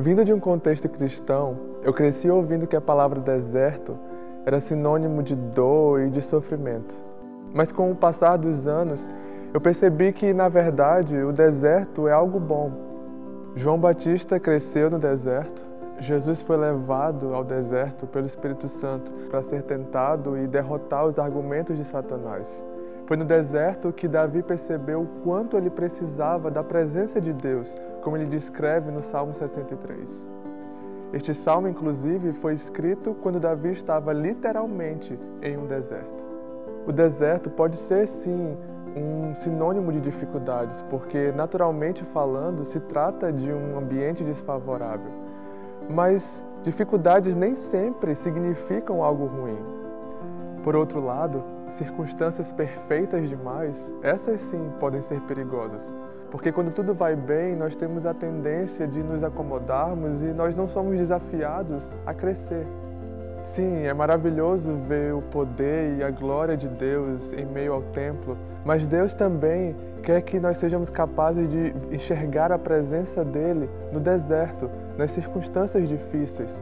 Vindo de um contexto cristão, eu cresci ouvindo que a palavra deserto era sinônimo de dor e de sofrimento. Mas com o passar dos anos, eu percebi que, na verdade, o deserto é algo bom. João Batista cresceu no deserto, Jesus foi levado ao deserto pelo Espírito Santo para ser tentado e derrotar os argumentos de Satanás. Foi no deserto que Davi percebeu o quanto ele precisava da presença de Deus, como ele descreve no Salmo 63. Este salmo, inclusive, foi escrito quando Davi estava literalmente em um deserto. O deserto pode ser, sim, um sinônimo de dificuldades, porque, naturalmente falando, se trata de um ambiente desfavorável. Mas dificuldades nem sempre significam algo ruim. Por outro lado, circunstâncias perfeitas demais, essas sim podem ser perigosas. Porque quando tudo vai bem, nós temos a tendência de nos acomodarmos e nós não somos desafiados a crescer. Sim, é maravilhoso ver o poder e a glória de Deus em meio ao templo, mas Deus também quer que nós sejamos capazes de enxergar a presença dele no deserto, nas circunstâncias difíceis.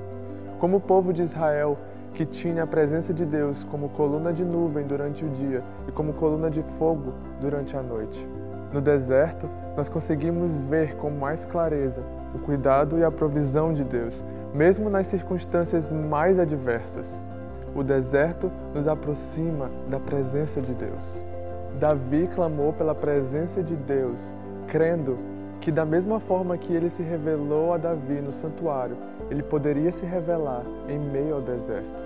Como o povo de Israel, que tinha a presença de Deus como coluna de nuvem durante o dia e como coluna de fogo durante a noite. No deserto, nós conseguimos ver com mais clareza o cuidado e a provisão de Deus, mesmo nas circunstâncias mais adversas. O deserto nos aproxima da presença de Deus. Davi clamou pela presença de Deus, crendo que, da mesma forma que ele se revelou a Davi no santuário, ele poderia se revelar em meio ao deserto.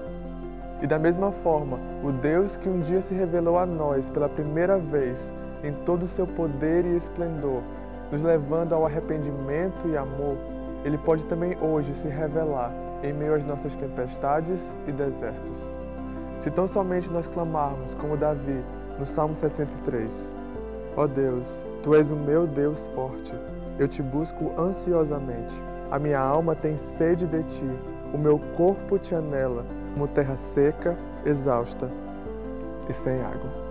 E da mesma forma, o Deus que um dia se revelou a nós pela primeira vez em todo o seu poder e esplendor, nos levando ao arrependimento e amor, ele pode também hoje se revelar em meio às nossas tempestades e desertos. Se tão somente nós clamarmos como Davi no Salmo 63: Ó Deus, tu és o meu Deus forte, eu te busco ansiosamente. A minha alma tem sede de ti, o meu corpo te anela, como terra seca, exausta e sem água.